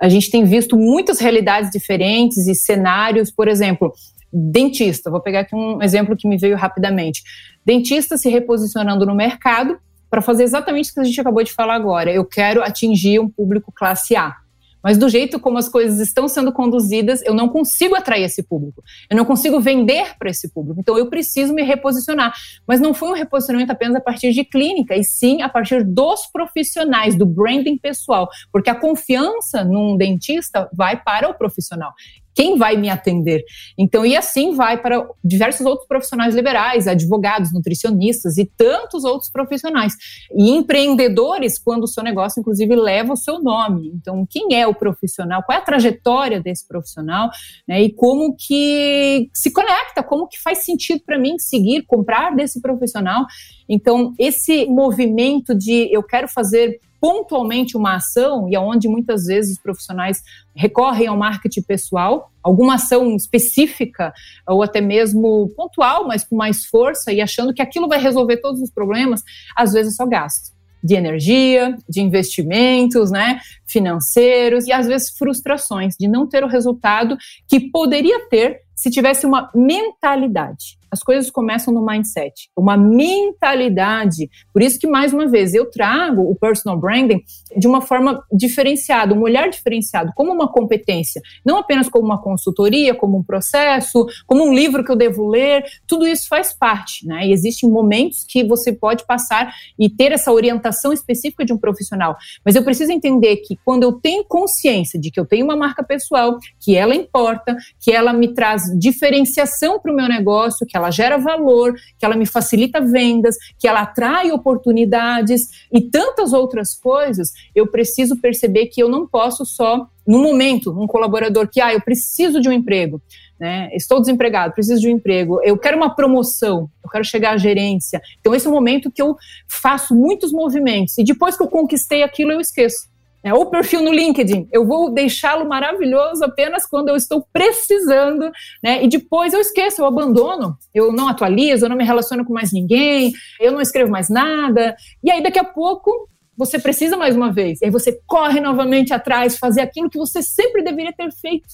a gente tem visto muitas realidades diferentes e cenários. Por exemplo, dentista. Vou pegar aqui um exemplo que me veio rapidamente. Dentista se reposicionando no mercado para fazer exatamente o que a gente acabou de falar agora. Eu quero atingir um público classe A. Mas do jeito como as coisas estão sendo conduzidas, eu não consigo atrair esse público. Eu não consigo vender para esse público. Então eu preciso me reposicionar. Mas não foi um reposicionamento apenas a partir de clínica, e sim a partir dos profissionais, do branding pessoal. Porque a confiança num dentista vai para o profissional quem vai me atender? Então, e assim vai para diversos outros profissionais liberais, advogados, nutricionistas e tantos outros profissionais. E empreendedores, quando o seu negócio, inclusive, leva o seu nome. Então, quem é o profissional? Qual é a trajetória desse profissional? Né? E como que se conecta? Como que faz sentido para mim seguir, comprar desse profissional? Então, esse movimento de eu quero fazer pontualmente uma ação e aonde muitas vezes os profissionais recorrem ao marketing pessoal, alguma ação específica ou até mesmo pontual, mas com mais força e achando que aquilo vai resolver todos os problemas, às vezes é só gasto. De energia, de investimentos, né, financeiros e às vezes frustrações de não ter o resultado que poderia ter se tivesse uma mentalidade as coisas começam no mindset, uma mentalidade. Por isso que, mais uma vez, eu trago o personal branding de uma forma diferenciada, um olhar diferenciado, como uma competência, não apenas como uma consultoria, como um processo, como um livro que eu devo ler, tudo isso faz parte, né? E existem momentos que você pode passar e ter essa orientação específica de um profissional. Mas eu preciso entender que quando eu tenho consciência de que eu tenho uma marca pessoal, que ela importa, que ela me traz diferenciação para o meu negócio, que ela gera valor, que ela me facilita vendas, que ela atrai oportunidades e tantas outras coisas, eu preciso perceber que eu não posso só, no momento, um colaborador que, ah, eu preciso de um emprego. Né? Estou desempregado, preciso de um emprego, eu quero uma promoção, eu quero chegar à gerência. Então, esse é o momento que eu faço muitos movimentos e depois que eu conquistei aquilo, eu esqueço. É, ou perfil no LinkedIn, eu vou deixá-lo maravilhoso apenas quando eu estou precisando, né? E depois eu esqueço, eu abandono, eu não atualizo, eu não me relaciono com mais ninguém, eu não escrevo mais nada. E aí daqui a pouco você precisa mais uma vez. E aí você corre novamente atrás, fazer aquilo que você sempre deveria ter feito.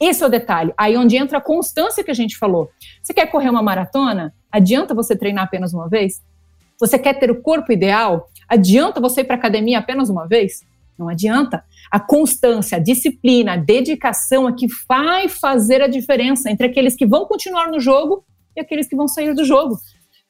Esse é o detalhe. Aí onde entra a constância que a gente falou. Você quer correr uma maratona? Adianta você treinar apenas uma vez? Você quer ter o corpo ideal? Adianta você ir para academia apenas uma vez? Não adianta. A constância, a disciplina, a dedicação é que vai fazer a diferença entre aqueles que vão continuar no jogo e aqueles que vão sair do jogo.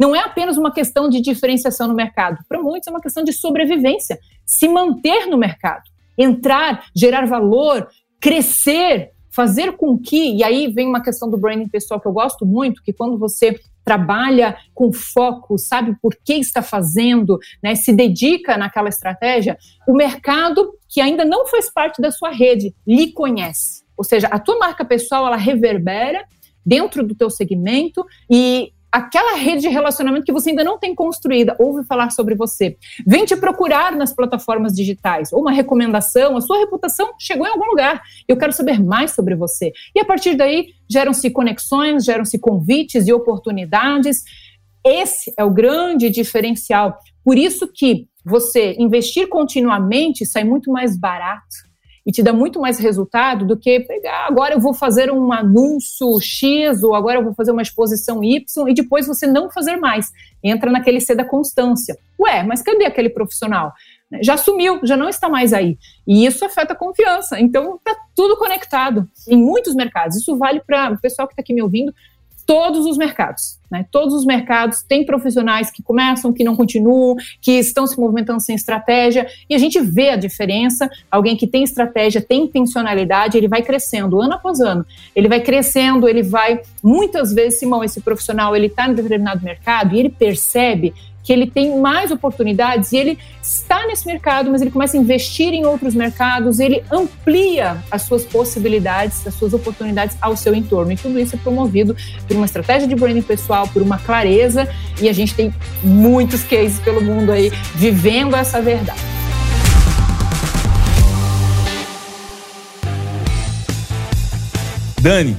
Não é apenas uma questão de diferenciação no mercado. Para muitos é uma questão de sobrevivência. Se manter no mercado, entrar, gerar valor, crescer, fazer com que, e aí vem uma questão do branding pessoal que eu gosto muito, que quando você trabalha com foco, sabe por que está fazendo, né, se dedica naquela estratégia, o mercado que ainda não faz parte da sua rede lhe conhece. Ou seja, a tua marca pessoal ela reverbera dentro do teu segmento e aquela rede de relacionamento que você ainda não tem construída, ouve falar sobre você, vem te procurar nas plataformas digitais, ou uma recomendação, a sua reputação chegou em algum lugar, eu quero saber mais sobre você. E a partir daí, geram-se conexões, geram-se convites e oportunidades. Esse é o grande diferencial. Por isso que você investir continuamente sai muito mais barato e te dá muito mais resultado do que pegar agora eu vou fazer um anúncio X ou agora eu vou fazer uma exposição Y e depois você não fazer mais. Entra naquele C da constância. Ué, mas cadê aquele profissional? Já sumiu, já não está mais aí. E isso afeta a confiança. Então, está tudo conectado em muitos mercados. Isso vale para o pessoal que está aqui me ouvindo todos os mercados. Né? Todos os mercados têm profissionais que começam, que não continuam, que estão se movimentando sem estratégia, e a gente vê a diferença. Alguém que tem estratégia, tem intencionalidade, ele vai crescendo ano após ano. Ele vai crescendo, ele vai. Muitas vezes, Simão, esse profissional, ele está em determinado mercado e ele percebe que ele tem mais oportunidades e ele está nesse mercado, mas ele começa a investir em outros mercados, ele amplia as suas possibilidades, as suas oportunidades ao seu entorno. E tudo isso é promovido por uma estratégia de branding pessoal, por uma clareza, e a gente tem muitos cases pelo mundo aí vivendo essa verdade. Dani,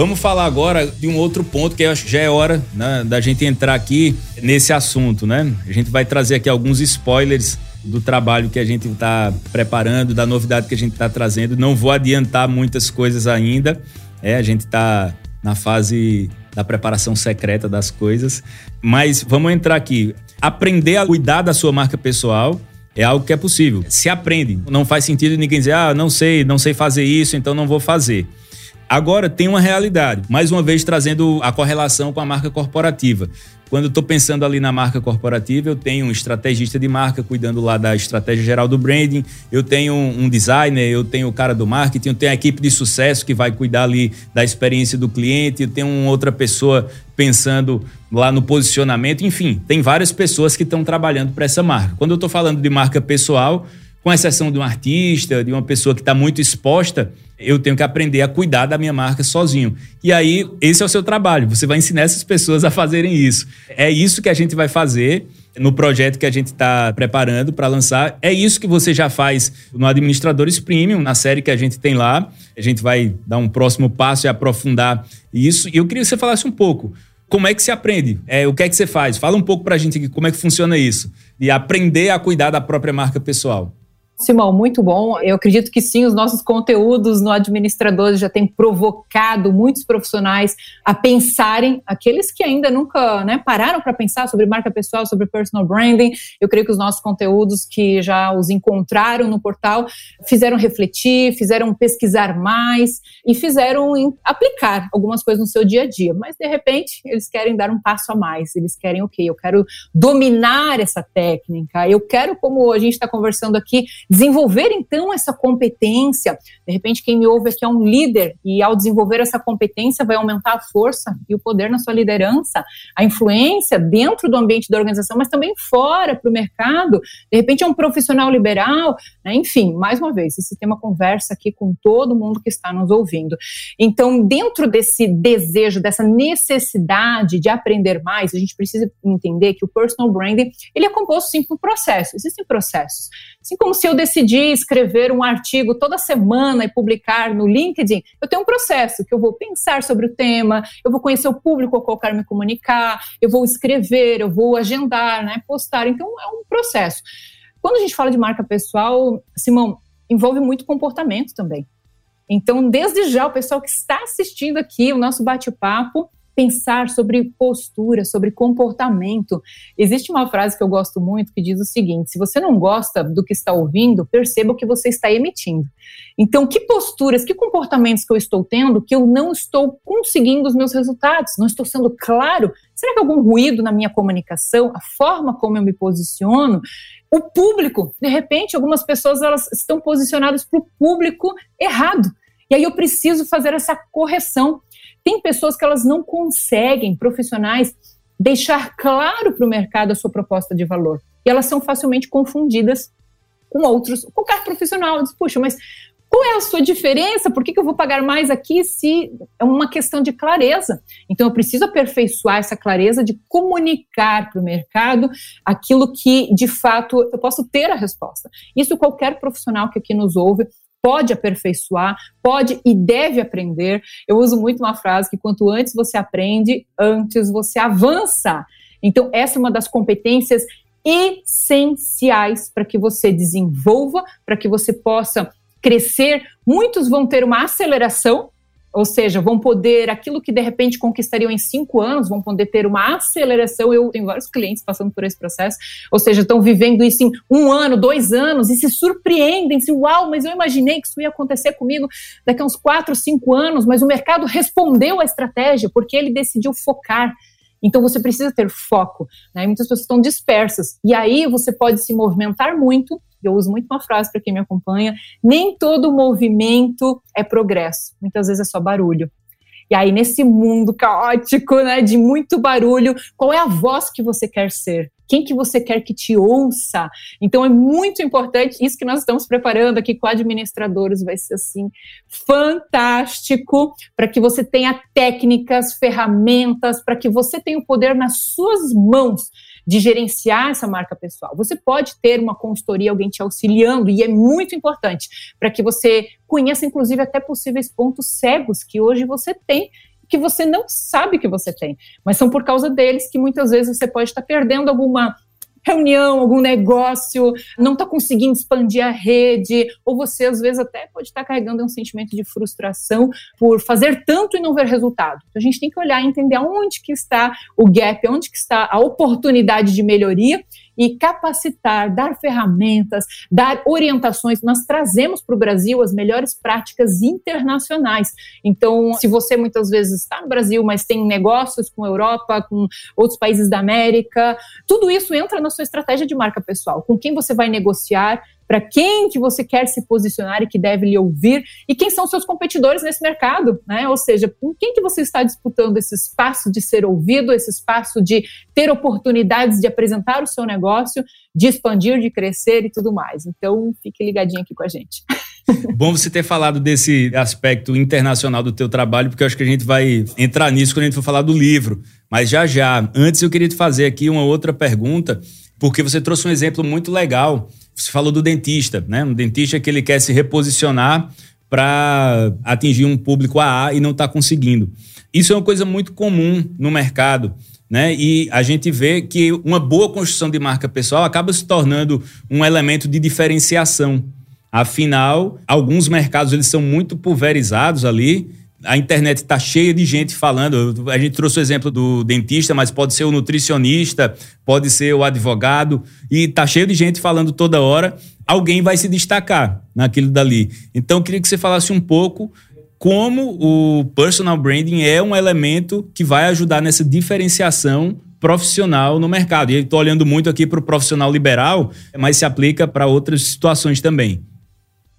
Vamos falar agora de um outro ponto que eu acho que já é hora né, da gente entrar aqui nesse assunto, né? A gente vai trazer aqui alguns spoilers do trabalho que a gente está preparando, da novidade que a gente está trazendo. Não vou adiantar muitas coisas ainda. É, a gente está na fase da preparação secreta das coisas, mas vamos entrar aqui. Aprender a cuidar da sua marca pessoal é algo que é possível. Se aprende. Não faz sentido ninguém dizer, ah, não sei, não sei fazer isso, então não vou fazer. Agora tem uma realidade, mais uma vez trazendo a correlação com a marca corporativa. Quando estou pensando ali na marca corporativa, eu tenho um estrategista de marca cuidando lá da estratégia geral do branding, eu tenho um designer, eu tenho o cara do marketing, eu tenho a equipe de sucesso que vai cuidar ali da experiência do cliente, eu tenho outra pessoa pensando lá no posicionamento, enfim, tem várias pessoas que estão trabalhando para essa marca. Quando eu estou falando de marca pessoal, com exceção de um artista, de uma pessoa que está muito exposta, eu tenho que aprender a cuidar da minha marca sozinho. E aí, esse é o seu trabalho. Você vai ensinar essas pessoas a fazerem isso. É isso que a gente vai fazer no projeto que a gente está preparando para lançar. É isso que você já faz no Administradores Premium, na série que a gente tem lá. A gente vai dar um próximo passo e aprofundar isso. E eu queria que você falasse um pouco. Como é que se aprende? É, o que é que você faz? Fala um pouco para a gente como é que funciona isso. E aprender a cuidar da própria marca pessoal. Simão, muito bom. Eu acredito que sim, os nossos conteúdos no Administradores já têm provocado muitos profissionais a pensarem, aqueles que ainda nunca né, pararam para pensar sobre marca pessoal, sobre personal branding. Eu creio que os nossos conteúdos que já os encontraram no portal fizeram refletir, fizeram pesquisar mais e fizeram aplicar algumas coisas no seu dia a dia. Mas, de repente, eles querem dar um passo a mais. Eles querem, ok, eu quero dominar essa técnica, eu quero, como a gente está conversando aqui, Desenvolver, então, essa competência. De repente, quem me ouve aqui é um líder, e ao desenvolver essa competência, vai aumentar a força e o poder na sua liderança, a influência dentro do ambiente da organização, mas também fora para o mercado. De repente, é um profissional liberal? Enfim, mais uma vez, esse tema conversa aqui com todo mundo que está nos ouvindo. Então, dentro desse desejo, dessa necessidade de aprender mais, a gente precisa entender que o personal branding ele é composto sim por processos. Existem processos. Assim como se eu decidir escrever um artigo toda semana e publicar no LinkedIn, eu tenho um processo que eu vou pensar sobre o tema, eu vou conhecer o público ao qual quero me comunicar, eu vou escrever, eu vou agendar, né, postar. Então é um processo. Quando a gente fala de marca pessoal, Simão, envolve muito comportamento também. Então, desde já, o pessoal que está assistindo aqui o nosso bate-papo, pensar sobre postura, sobre comportamento. Existe uma frase que eu gosto muito que diz o seguinte: se você não gosta do que está ouvindo, perceba o que você está emitindo. Então, que posturas, que comportamentos que eu estou tendo que eu não estou conseguindo os meus resultados? Não estou sendo claro? Será que algum ruído na minha comunicação, a forma como eu me posiciono? O público, de repente, algumas pessoas elas estão posicionadas para o público errado. E aí eu preciso fazer essa correção. Tem pessoas que elas não conseguem, profissionais, deixar claro para o mercado a sua proposta de valor. E elas são facilmente confundidas com outros, qualquer profissional. Diz, puxa, mas qual é a sua diferença? Por que, que eu vou pagar mais aqui se é uma questão de clareza? Então, eu preciso aperfeiçoar essa clareza de comunicar para o mercado aquilo que, de fato, eu posso ter a resposta. Isso qualquer profissional que aqui nos ouve pode aperfeiçoar, pode e deve aprender. Eu uso muito uma frase que quanto antes você aprende, antes você avança. Então, essa é uma das competências essenciais para que você desenvolva, para que você possa crescer. Muitos vão ter uma aceleração ou seja, vão poder, aquilo que de repente conquistariam em cinco anos, vão poder ter uma aceleração. Eu tenho vários clientes passando por esse processo, ou seja, estão vivendo isso em um ano, dois anos e se surpreendem, se uau, mas eu imaginei que isso ia acontecer comigo daqui a uns quatro, cinco anos, mas o mercado respondeu à estratégia porque ele decidiu focar. Então você precisa ter foco. Né? Muitas pessoas estão dispersas. E aí você pode se movimentar muito, eu uso muito uma frase para quem me acompanha: nem todo movimento é progresso, muitas vezes é só barulho. E aí, nesse mundo caótico, né, de muito barulho, qual é a voz que você quer ser? Quem que você quer que te ouça? Então é muito importante isso que nós estamos preparando aqui com administradores, vai ser assim fantástico para que você tenha técnicas, ferramentas, para que você tenha o poder nas suas mãos de gerenciar essa marca pessoal. Você pode ter uma consultoria, alguém te auxiliando, e é muito importante para que você conheça, inclusive, até possíveis pontos cegos que hoje você tem que você não sabe que você tem, mas são por causa deles que muitas vezes você pode estar perdendo alguma reunião, algum negócio, não está conseguindo expandir a rede, ou você às vezes até pode estar carregando um sentimento de frustração por fazer tanto e não ver resultado. Então a gente tem que olhar e entender onde que está o gap, onde que está a oportunidade de melhoria e capacitar, dar ferramentas, dar orientações. Nós trazemos para o Brasil as melhores práticas internacionais. Então, se você muitas vezes está no Brasil, mas tem negócios com a Europa, com outros países da América, tudo isso entra na sua estratégia de marca pessoal. Com quem você vai negociar, para quem que você quer se posicionar e que deve lhe ouvir, e quem são seus competidores nesse mercado, né? Ou seja, com quem que você está disputando esse espaço de ser ouvido, esse espaço de ter oportunidades de apresentar o seu negócio, de expandir, de crescer e tudo mais. Então, fique ligadinho aqui com a gente. Bom você ter falado desse aspecto internacional do teu trabalho, porque eu acho que a gente vai entrar nisso quando a gente for falar do livro. Mas já já, antes eu queria te fazer aqui uma outra pergunta, porque você trouxe um exemplo muito legal. Você falou do dentista, né? Um dentista que ele quer se reposicionar para atingir um público AA e não está conseguindo. Isso é uma coisa muito comum no mercado. Né? E a gente vê que uma boa construção de marca pessoal acaba se tornando um elemento de diferenciação. Afinal, alguns mercados eles são muito pulverizados ali. A internet está cheia de gente falando. A gente trouxe o exemplo do dentista, mas pode ser o nutricionista, pode ser o advogado, e está cheio de gente falando toda hora. Alguém vai se destacar naquilo dali. Então, eu queria que você falasse um pouco como o personal branding é um elemento que vai ajudar nessa diferenciação profissional no mercado. E estou olhando muito aqui para o profissional liberal, mas se aplica para outras situações também.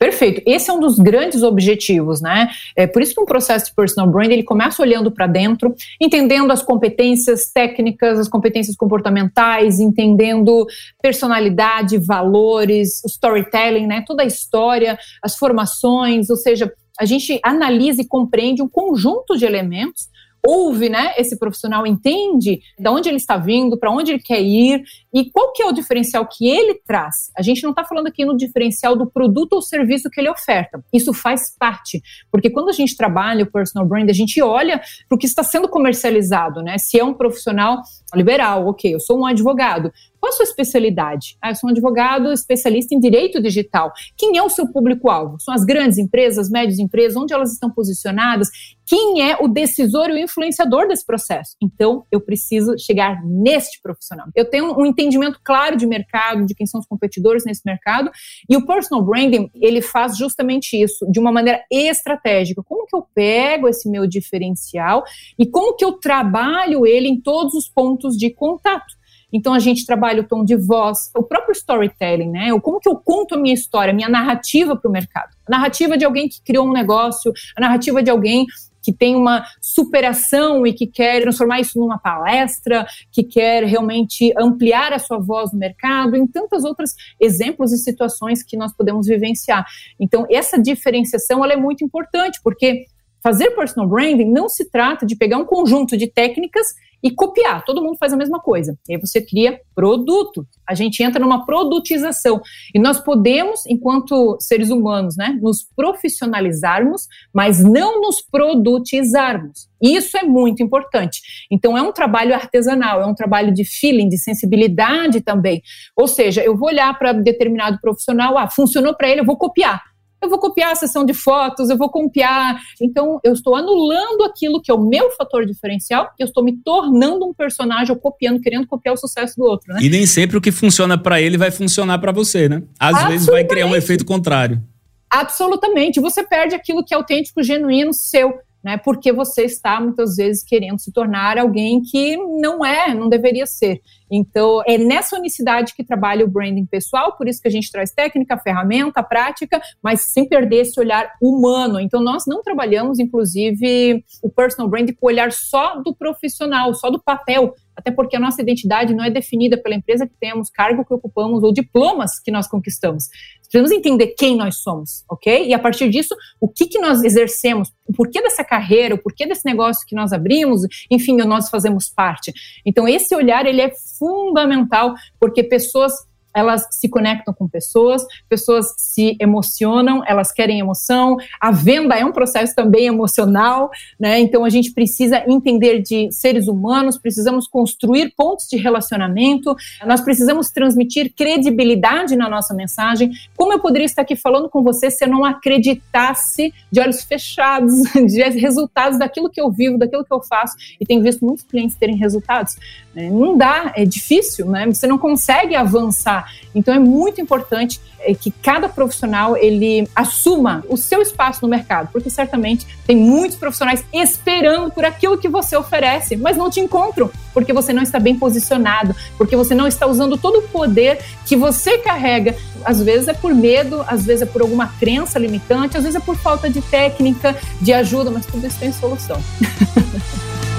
Perfeito. Esse é um dos grandes objetivos, né? É por isso que um processo de personal brand ele começa olhando para dentro, entendendo as competências técnicas, as competências comportamentais, entendendo personalidade, valores, o storytelling, né? Toda a história, as formações, ou seja, a gente analisa e compreende um conjunto de elementos ouve, né, esse profissional entende de onde ele está vindo, para onde ele quer ir e qual que é o diferencial que ele traz. A gente não está falando aqui no diferencial do produto ou serviço que ele oferta. Isso faz parte, porque quando a gente trabalha o personal brand, a gente olha para o que está sendo comercializado, né? Se é um profissional liberal, ok, eu sou um advogado. Qual a sua especialidade? Ah, eu sou um advogado especialista em direito digital. Quem é o seu público-alvo? São as grandes empresas, médias empresas, onde elas estão posicionadas? Quem é o decisor e o influenciador desse processo? Então, eu preciso chegar neste profissional. Eu tenho um entendimento claro de mercado, de quem são os competidores nesse mercado, e o personal branding, ele faz justamente isso, de uma maneira estratégica. Como que eu pego esse meu diferencial e como que eu trabalho ele em todos os pontos de contato? Então a gente trabalha o tom de voz, o próprio storytelling, né? Como que eu conto a minha história, a minha narrativa para o mercado. A narrativa de alguém que criou um negócio, a narrativa de alguém que tem uma superação e que quer transformar isso numa palestra, que quer realmente ampliar a sua voz no mercado, em tantas outras exemplos e situações que nós podemos vivenciar. Então, essa diferenciação ela é muito importante, porque fazer personal branding não se trata de pegar um conjunto de técnicas e copiar. Todo mundo faz a mesma coisa. E aí você cria produto. A gente entra numa produtização. E nós podemos, enquanto seres humanos, né, nos profissionalizarmos, mas não nos produtizarmos. Isso é muito importante. Então, é um trabalho artesanal, é um trabalho de feeling, de sensibilidade também. Ou seja, eu vou olhar para determinado profissional, ah, funcionou para ele, eu vou copiar eu vou copiar a sessão de fotos, eu vou copiar. Então, eu estou anulando aquilo que é o meu fator diferencial, eu estou me tornando um personagem, ou copiando, querendo copiar o sucesso do outro, né? E nem sempre o que funciona para ele vai funcionar para você, né? Às vezes vai criar um efeito contrário. Absolutamente. Você perde aquilo que é autêntico, genuíno, seu né? Porque você está muitas vezes querendo se tornar alguém que não é, não deveria ser. Então, é nessa unicidade que trabalha o branding pessoal, por isso que a gente traz técnica, ferramenta, prática, mas sem perder esse olhar humano. Então, nós não trabalhamos, inclusive, o personal branding com o olhar só do profissional, só do papel, até porque a nossa identidade não é definida pela empresa que temos, cargo que ocupamos ou diplomas que nós conquistamos. Precisamos entender quem nós somos, ok? E a partir disso, o que, que nós exercemos, o porquê dessa carreira, o porquê desse negócio que nós abrimos, enfim, nós fazemos parte. Então, esse olhar, ele é fundamental, porque pessoas elas se conectam com pessoas, pessoas se emocionam, elas querem emoção. A venda é um processo também emocional, né? Então a gente precisa entender de seres humanos, precisamos construir pontos de relacionamento, nós precisamos transmitir credibilidade na nossa mensagem. Como eu poderia estar aqui falando com você se eu não acreditasse de olhos fechados, de resultados daquilo que eu vivo, daquilo que eu faço? E tenho visto muitos clientes terem resultados. Né? Não dá, é difícil, né? Você não consegue avançar Então é muito importante é, que cada profissional ele assuma o seu espaço no mercado, porque certamente tem muitos profissionais esperando por aquilo que você oferece, mas não te encontram, porque você não está bem posicionado, porque você não está usando todo o poder que você carrega. Às vezes é por medo, às vezes é por alguma crença limitante, às vezes é por falta de técnica, de ajuda, mas tudo isso tem solução.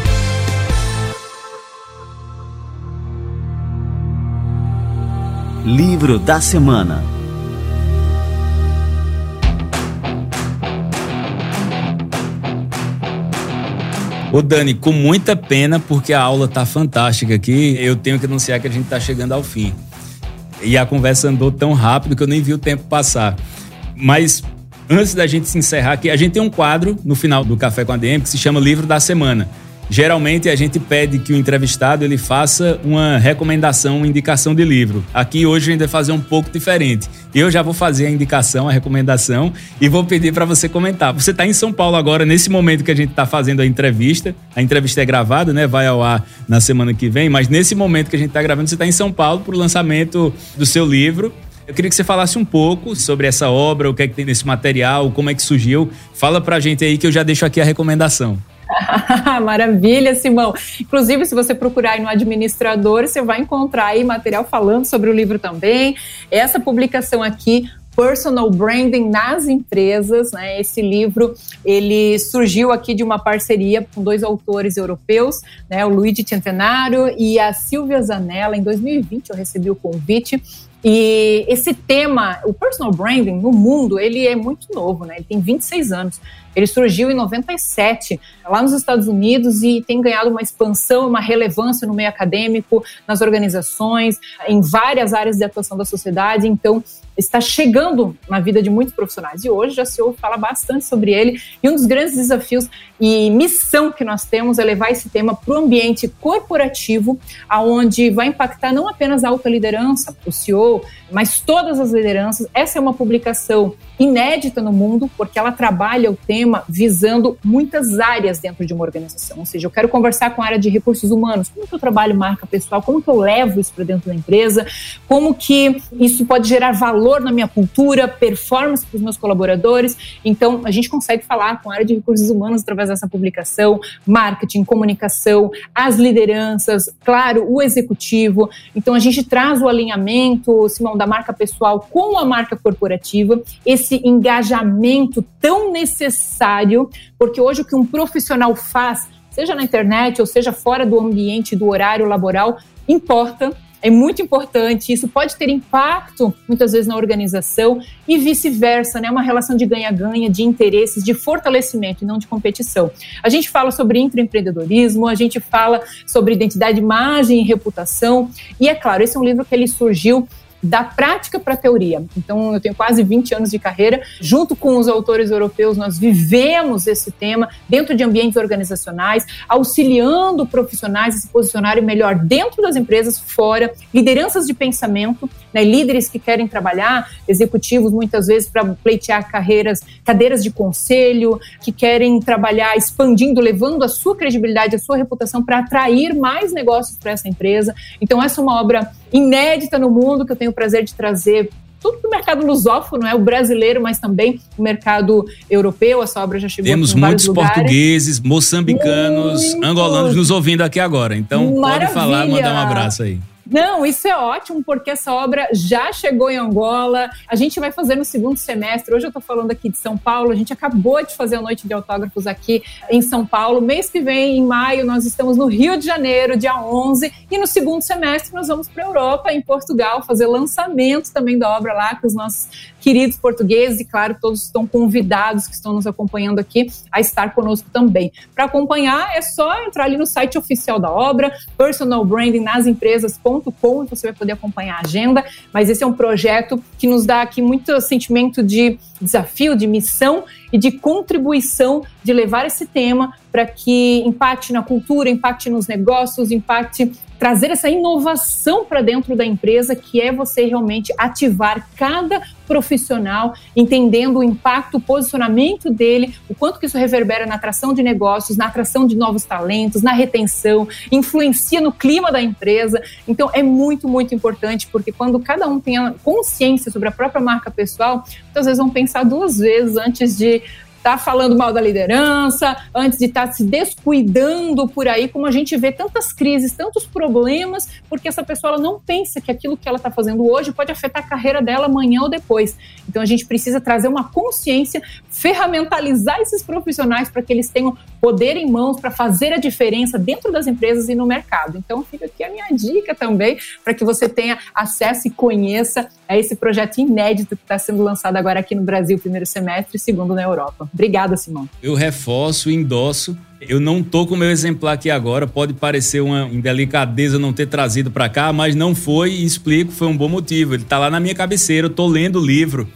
Livro da Semana Ô Dani, com muita pena, porque a aula tá fantástica aqui, eu tenho que anunciar que a gente tá chegando ao fim. E a conversa andou tão rápido que eu nem vi o tempo passar. Mas antes da gente se encerrar aqui, a gente tem um quadro no final do Café com a DM que se chama Livro da Semana. Geralmente a gente pede que o entrevistado ele faça uma recomendação, uma indicação de livro. Aqui hoje a gente vai fazer um pouco diferente. Eu já vou fazer a indicação, a recomendação e vou pedir para você comentar. Você está em São Paulo agora, nesse momento que a gente está fazendo a entrevista. A entrevista é gravada, né? Vai ao ar na semana que vem, mas nesse momento que a gente está gravando, você está em São Paulo para o lançamento do seu livro. Eu queria que você falasse um pouco sobre essa obra, o que é que tem nesse material, como é que surgiu. Fala para a gente aí que eu já deixo aqui a recomendação. Maravilha, Simão. Inclusive, se você procurar no administrador, você vai encontrar aí material falando sobre o livro também. Essa publicação aqui Personal Branding nas empresas, né? Esse livro ele surgiu aqui de uma parceria com dois autores europeus, né? O Luigi Centenário e a Silvia Zanella. Em 2020 eu recebi o convite e esse tema, o personal branding no mundo, ele é muito novo, né? Ele tem 26 anos. Ele surgiu em 97, lá nos Estados Unidos, e tem ganhado uma expansão, uma relevância no meio acadêmico, nas organizações, em várias áreas de atuação da sociedade. Então, está chegando na vida de muitos profissionais. E hoje já se ouve falar bastante sobre ele. E um dos grandes desafios e missão que nós temos é levar esse tema para o ambiente corporativo, aonde vai impactar não apenas a alta liderança, o CEO, mas todas as lideranças. Essa é uma publicação inédita no mundo, porque ela trabalha o tema visando muitas áreas dentro de uma organização. Ou seja, eu quero conversar com a área de recursos humanos, como que eu trabalho marca pessoal, como que eu levo isso para dentro da empresa, como que isso pode gerar valor na minha cultura, performance para os meus colaboradores. Então, a gente consegue falar com a área de recursos humanos através dessa publicação, marketing, comunicação, as lideranças, claro, o executivo. Então, a gente traz o alinhamento, Simão, da marca pessoal com a marca corporativa, esse engajamento tão necessário, porque hoje o que um profissional faz, seja na internet ou seja fora do ambiente do horário laboral, importa é muito importante, isso pode ter impacto muitas vezes na organização e vice-versa, né? Uma relação de ganha-ganha, de interesses, de fortalecimento e não de competição. A gente fala sobre intraempreendedorismo, a gente fala sobre identidade, imagem e reputação, e é claro, esse é um livro que ele surgiu da prática para a teoria. Então, eu tenho quase 20 anos de carreira. Junto com os autores europeus, nós vivemos esse tema dentro de ambientes organizacionais, auxiliando profissionais a se posicionarem melhor dentro das empresas, fora, lideranças de pensamento, né, líderes que querem trabalhar, executivos muitas vezes para pleitear carreiras, cadeiras de conselho, que querem trabalhar expandindo, levando a sua credibilidade, a sua reputação para atrair mais negócios para essa empresa. Então, essa é uma obra inédita no mundo que eu tenho o prazer de trazer tudo para o mercado lusófono, é o brasileiro, mas também o mercado europeu. Essa obra já chegou Temos muitos portugueses, moçambicanos, muitos. angolanos nos ouvindo aqui agora. Então Maravilha. pode falar, mandar um abraço aí. Não, isso é ótimo, porque essa obra já chegou em Angola. A gente vai fazer no segundo semestre. Hoje eu estou falando aqui de São Paulo. A gente acabou de fazer a noite de autógrafos aqui em São Paulo. Mês que vem, em maio, nós estamos no Rio de Janeiro, dia 11. E no segundo semestre, nós vamos para a Europa, em Portugal, fazer lançamentos também da obra lá com os nossos queridos portugueses. E, claro, todos estão convidados que estão nos acompanhando aqui a estar conosco também. Para acompanhar, é só entrar ali no site oficial da obra, Personal Branding nas empresas.com e você vai poder acompanhar a agenda. Mas esse é um projeto que nos dá aqui muito sentimento de desafio, de missão e de contribuição de levar esse tema para que impacte na cultura, impacte nos negócios, impacte trazer essa inovação para dentro da empresa, que é você realmente ativar cada profissional, entendendo o impacto, o posicionamento dele, o quanto que isso reverbera na atração de negócios, na atração de novos talentos, na retenção, influencia no clima da empresa. Então é muito, muito importante, porque quando cada um tem consciência sobre a própria marca pessoal, muitas vezes vão pensar duas vezes antes de tá falando mal da liderança, antes de estar tá se descuidando por aí, como a gente vê tantas crises, tantos problemas, porque essa pessoa não pensa que aquilo que ela está fazendo hoje pode afetar a carreira dela amanhã ou depois. Então a gente precisa trazer uma consciência, ferramentalizar esses profissionais para que eles tenham poder em mãos para fazer a diferença dentro das empresas e no mercado. Então fica aqui a minha dica também para que você tenha acesso e conheça a esse projeto inédito que está sendo lançado agora aqui no Brasil, primeiro semestre, e segundo na Europa. Obrigada, Simão. Eu reforço e endosso. Eu não tô com o meu exemplar aqui agora, pode parecer uma indelicadeza não ter trazido para cá, mas não foi e explico, foi um bom motivo. Ele tá lá na minha cabeceira, eu tô lendo o livro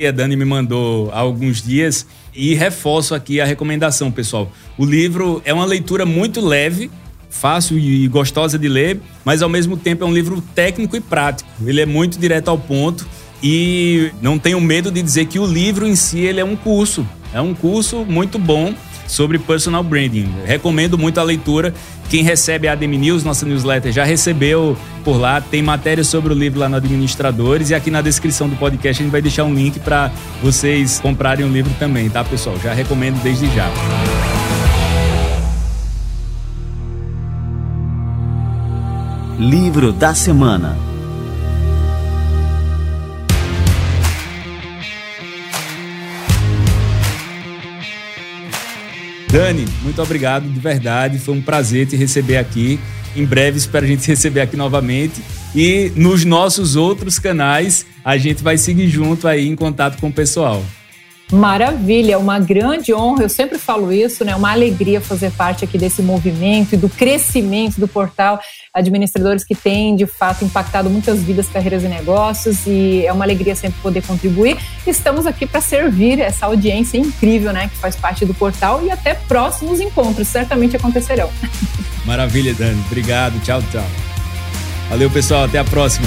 que a Dani me mandou há alguns dias e reforço aqui a recomendação, pessoal. O livro é uma leitura muito leve, fácil e gostosa de ler, mas ao mesmo tempo é um livro técnico e prático. Ele é muito direto ao ponto e não tenho medo de dizer que o livro em si ele é um curso. É um curso muito bom sobre personal branding. Recomendo muito a leitura. Quem recebe a Admin News, nossa newsletter, já recebeu por lá. Tem matéria sobre o livro lá no Administradores e aqui na descrição do podcast a gente vai deixar um link para vocês comprarem o livro também, tá, pessoal? Já recomendo desde já. Livro da semana. Dani, muito obrigado de verdade. Foi um prazer te receber aqui. Em breve espero a gente receber aqui novamente. E nos nossos outros canais, a gente vai seguir junto aí em contato com o pessoal. Maravilha, uma grande honra, eu sempre falo isso, né? Uma alegria fazer parte aqui desse movimento e do crescimento do portal Administradores que tem, de fato, impactado muitas vidas, carreiras e negócios, e é uma alegria sempre poder contribuir. Estamos aqui para servir essa audiência incrível, né? Que faz parte do portal e até próximos encontros, certamente acontecerão. Maravilha, Dani. Obrigado. Tchau, tchau. Valeu, pessoal. Até a próxima.